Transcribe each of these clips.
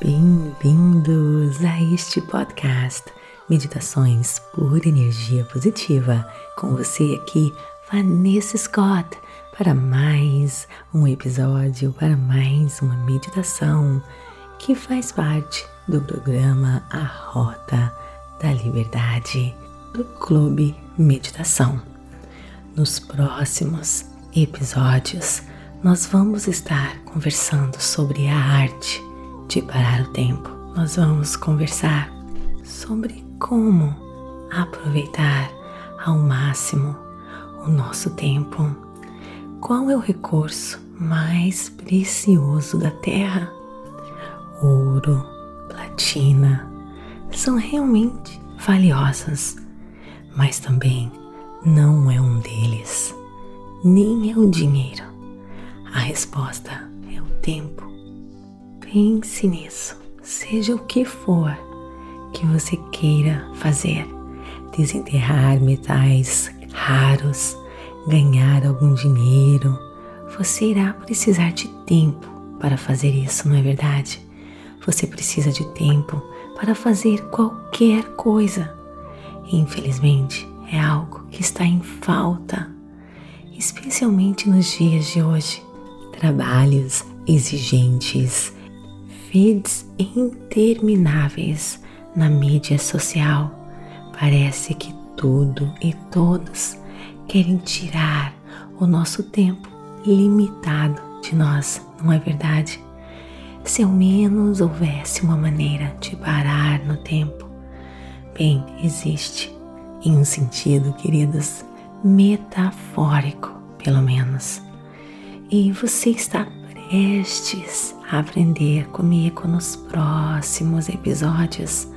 Bem-vindos a este podcast Meditações por Energia Positiva. Com você aqui, Vanessa Scott, para mais um episódio, para mais uma meditação que faz parte do programa A Rota da Liberdade do Clube Meditação. Nos próximos episódios, nós vamos estar conversando sobre a arte de parar o tempo. Nós vamos conversar sobre como aproveitar ao máximo o nosso tempo. Qual é o recurso mais precioso da Terra? Ouro, platina são realmente valiosas, mas também não é um deles, nem é o dinheiro. A resposta é o tempo. Pense nisso, seja o que for que você queira fazer. Desenterrar metais raros, ganhar algum dinheiro. Você irá precisar de tempo para fazer isso, não é verdade? Você precisa de tempo para fazer qualquer coisa. Infelizmente, é algo que está em falta, especialmente nos dias de hoje. Trabalhos exigentes, feeds intermináveis na mídia social. Parece que tudo e todos querem tirar o nosso tempo limitado de nós, não é verdade? Se ao menos houvesse uma maneira de parar no tempo. Bem, existe, em um sentido, queridos, metafórico, pelo menos. E você está prestes aprender comigo nos próximos episódios.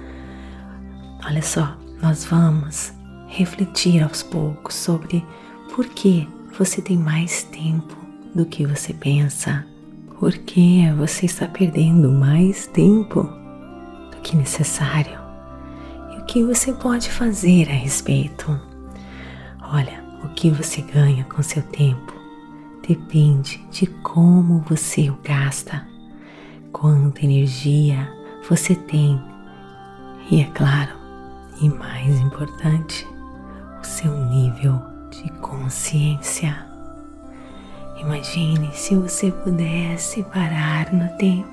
Olha só, nós vamos refletir aos poucos sobre por que você tem mais tempo do que você pensa. Por que você está perdendo mais tempo do que necessário? E o que você pode fazer a respeito? Olha, o que você ganha com seu tempo depende de como você o gasta, quanta energia você tem e, é claro, e mais importante, o seu nível de consciência. Imagine se você pudesse parar no tempo,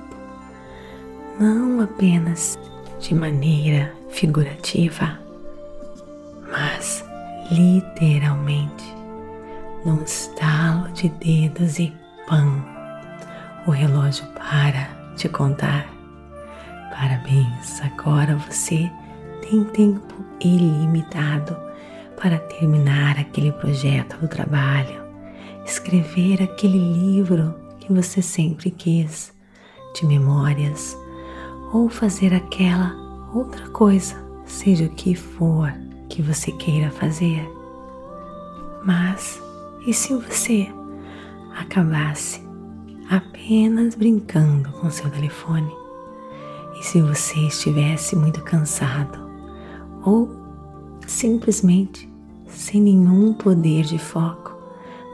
não apenas de maneira figurativa, mas literalmente num estalo de dedos e pam, o relógio para de contar. Parabéns, agora você tem tempo ilimitado para terminar aquele projeto do trabalho, escrever aquele livro que você sempre quis, de memórias, ou fazer aquela outra coisa, seja o que for que você queira fazer. Mas e se você acabasse apenas brincando com seu telefone? E se você estivesse muito cansado ou simplesmente sem nenhum poder de foco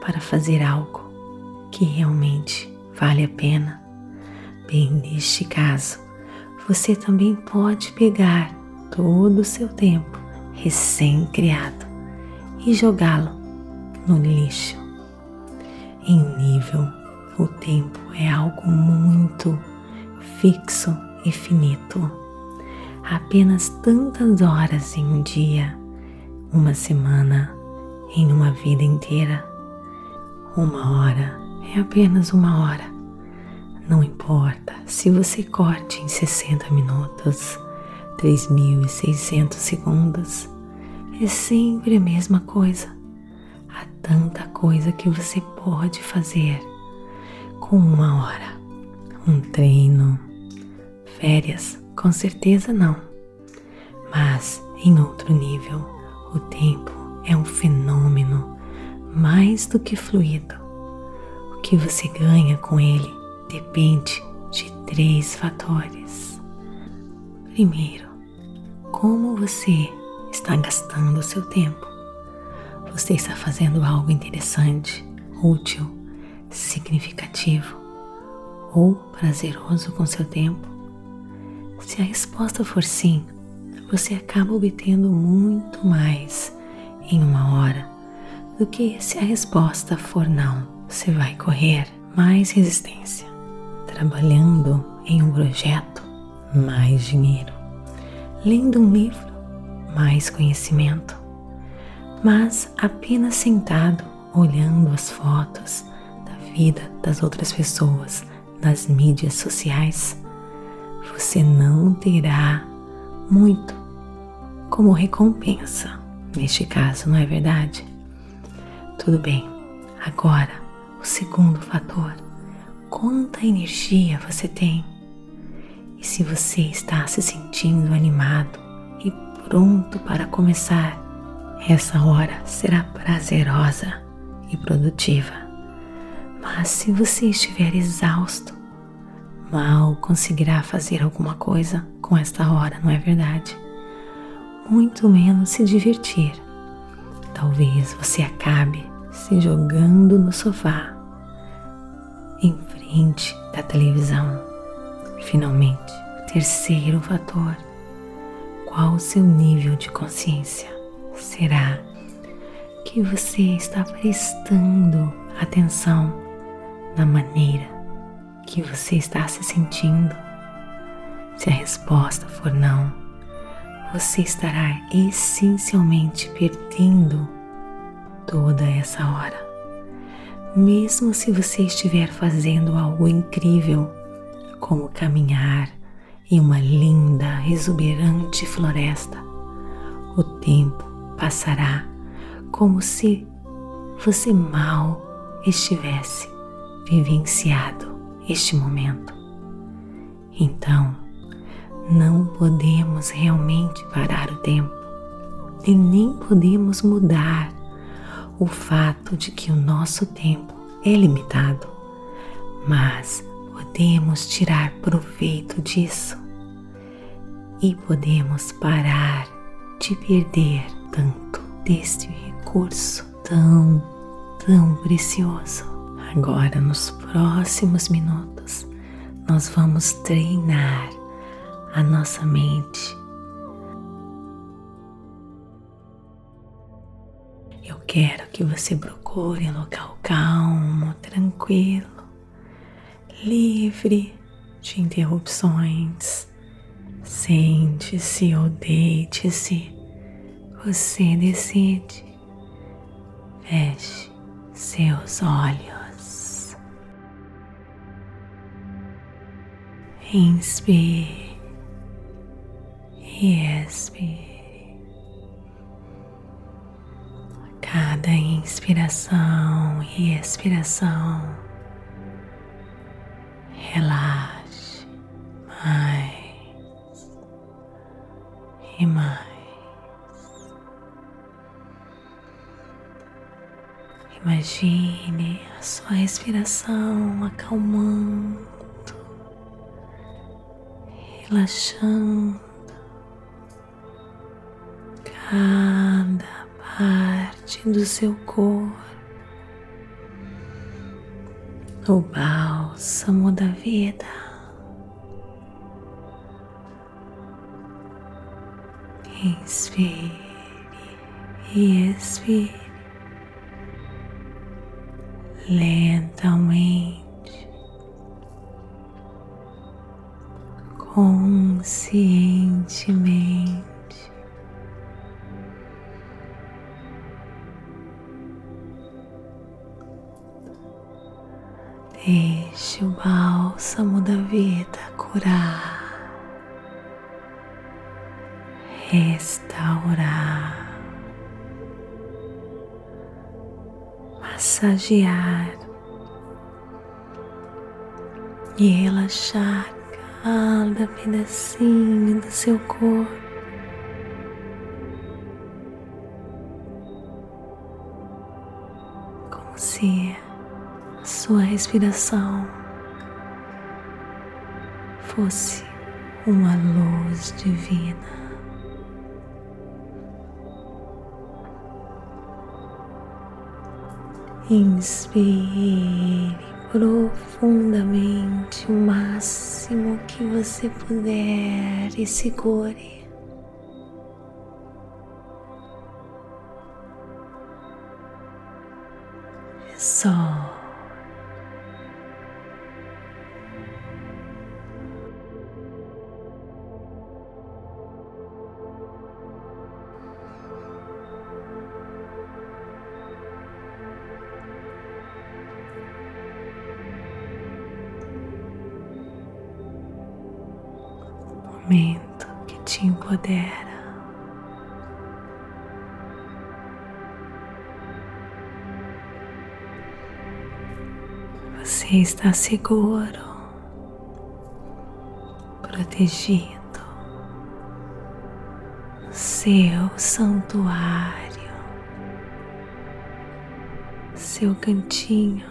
para fazer algo que realmente vale a pena? Bem, neste caso, você também pode pegar todo o seu tempo recém-criado e jogá-lo no lixo. Em nível, o tempo é algo muito fixo e finito. Apenas tantas horas em um dia, uma semana, em uma vida inteira. Uma hora é apenas uma hora. Não importa se você corte em 60 minutos, 3.600 segundos, é sempre a mesma coisa. Há tanta coisa que você pode fazer com uma hora. Um treino, férias, com certeza não. Mas em outro nível, o tempo é um fenômeno mais do que fluido. O que você ganha com ele depende de três fatores. Primeiro, como você está gastando o seu tempo. Você está fazendo algo interessante, útil, significativo ou prazeroso com seu tempo? Se a resposta for sim, você acaba obtendo muito mais em uma hora do que se a resposta for não. Você vai correr mais resistência, trabalhando em um projeto, mais dinheiro, lendo um livro, mais conhecimento, mas apenas sentado olhando as fotos vida das outras pessoas nas mídias sociais, você não terá muito como recompensa. Neste caso, não é verdade? Tudo bem. Agora, o segundo fator. Quanta energia você tem? E se você está se sentindo animado e pronto para começar, essa hora será prazerosa e produtiva. Mas se você estiver exausto, mal conseguirá fazer alguma coisa com esta hora, não é verdade? Muito menos se divertir. Talvez você acabe se jogando no sofá, em frente da televisão. Finalmente, o terceiro fator: qual o seu nível de consciência? Será que você está prestando atenção na maneira que você está se sentindo? Se a resposta for não, você estará essencialmente perdendo toda essa hora. Mesmo se você estiver fazendo algo incrível, como caminhar em uma linda, exuberante floresta, o tempo passará como se você mal estivesse vivenciado este momento. Então, não podemos realmente parar o tempo e nem podemos mudar o fato de que o nosso tempo é limitado, mas podemos tirar proveito disso e podemos parar de perder tanto deste recurso tão, tão precioso. Agora, nos próximos minutos, nós vamos treinar a nossa mente. Eu quero que você procure um local calmo, tranquilo, livre de interrupções. Sente-se ou deite-se, você decide. Feche seus olhos. Inspire e expire. Cada inspiração e expiração, relaxe mais e mais. Imagine a sua respiração acalmando, relaxando cada parte do seu corpo, o bálsamo da vida. Inspire e expire lentamente, conscientemente. Deixe o bálsamo da vida curar, restaurar. massagear e relaxar cada pedacinho do seu corpo. Como se a sua respiração fosse uma luz divina. Inspire profundamente o máximo que você puder e segure. Momento que te empodera. Você está seguro, protegido, seu santuário, seu cantinho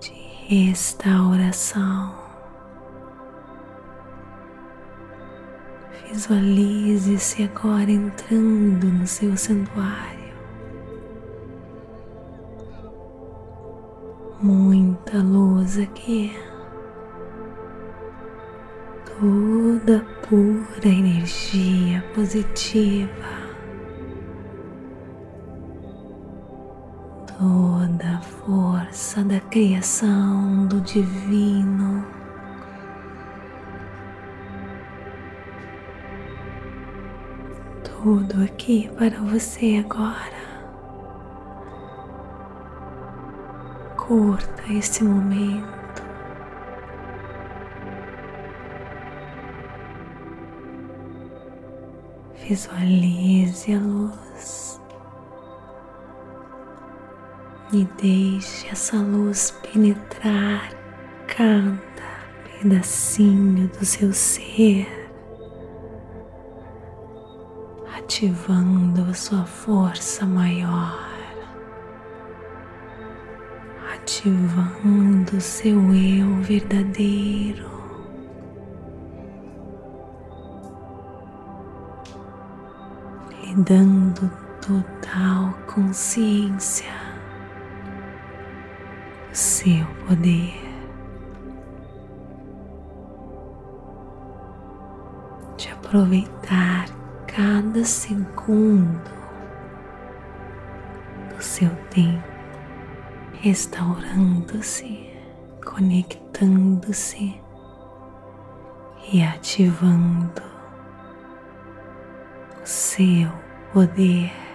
de restauração. Visualize-se agora entrando no seu santuário. Muita luz aqui. Toda pura energia positiva. Toda força da criação do divino tudo aqui para você agora. Curta esse momento. Visualize a luz e deixe essa luz penetrar cada pedacinho do seu ser. Ativando a sua força maior, ativando seu eu verdadeiro. Lhe dando total consciência seu poder. de aproveitar cada segundo do seu tempo, restaurando-se, conectando-se e ativando o seu poder.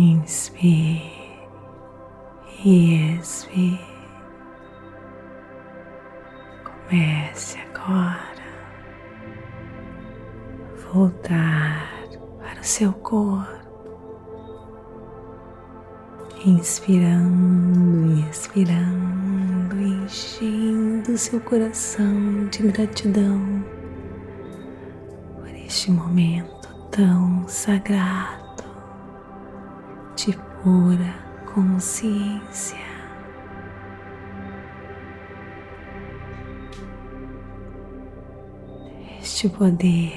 Inspire e expire. Comece agora voltar para o seu corpo, inspirando e expirando, enchendo seu coração de gratidão por este momento tão sagrado de pura consciência. Este poder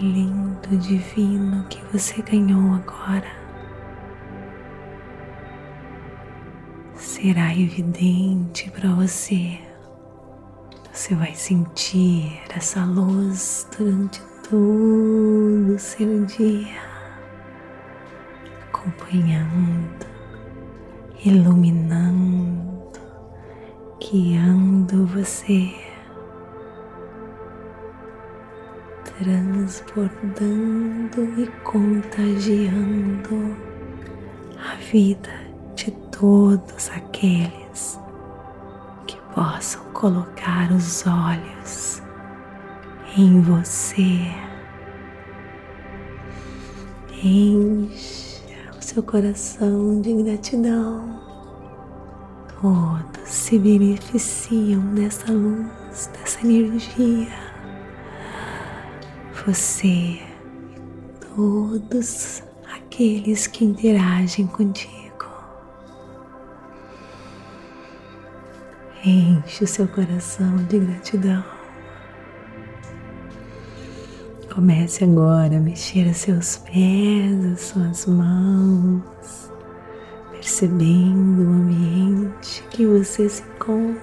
lindo, divino que você ganhou agora será evidente para você. Você vai sentir essa luz durante todo o seu dia, acompanhando, iluminando, guiando você, transbordando e contagiando a vida de todos aqueles que possam colocar os olhos em você. Encha o seu coração de gratidão. Todos se beneficiam dessa luz, dessa energia. Você, todos aqueles que interagem contigo. Enche o seu coração de gratidão. Comece agora a mexer os seus pés, as suas mãos, percebendo o ambiente que você se encontra.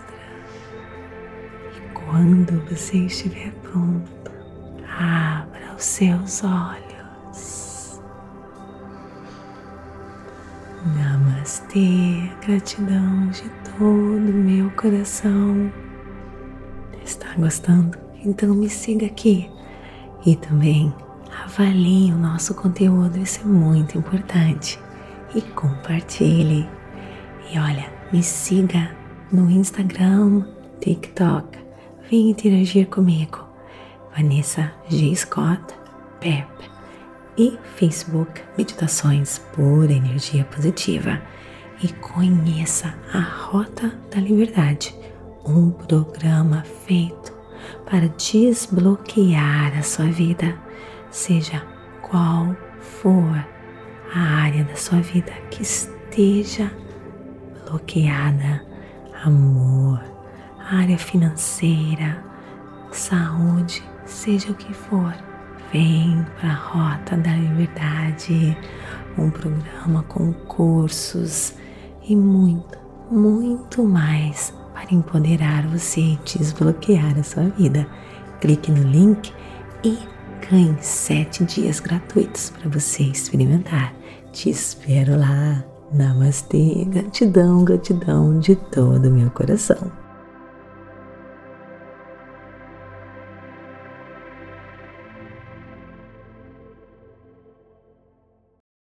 E quando você estiver pronto, abra os seus olhos. Namastê, gratidão de todo o meu coração. Está gostando? Então me siga aqui e também avalie o nosso conteúdo, isso é muito importante. E compartilhe. E olha, me siga no Instagram, TikTok. Vem interagir comigo. Vanessa G. Scott Pep. E Facebook Meditações por Energia Positiva. E conheça a Rota da Liberdade, um programa feito para desbloquear a sua vida, seja qual for a área da sua vida que esteja bloqueada, amor, área financeira, saúde, seja o que for, vem para a Rota da Liberdade, um programa com cursos e muito, muito mais para empoderar você e desbloquear a sua vida. Clique no link e ganhe sete dias gratuitos para você experimentar. Te espero lá. Namastê, gratidão, gratidão de todo o meu coração.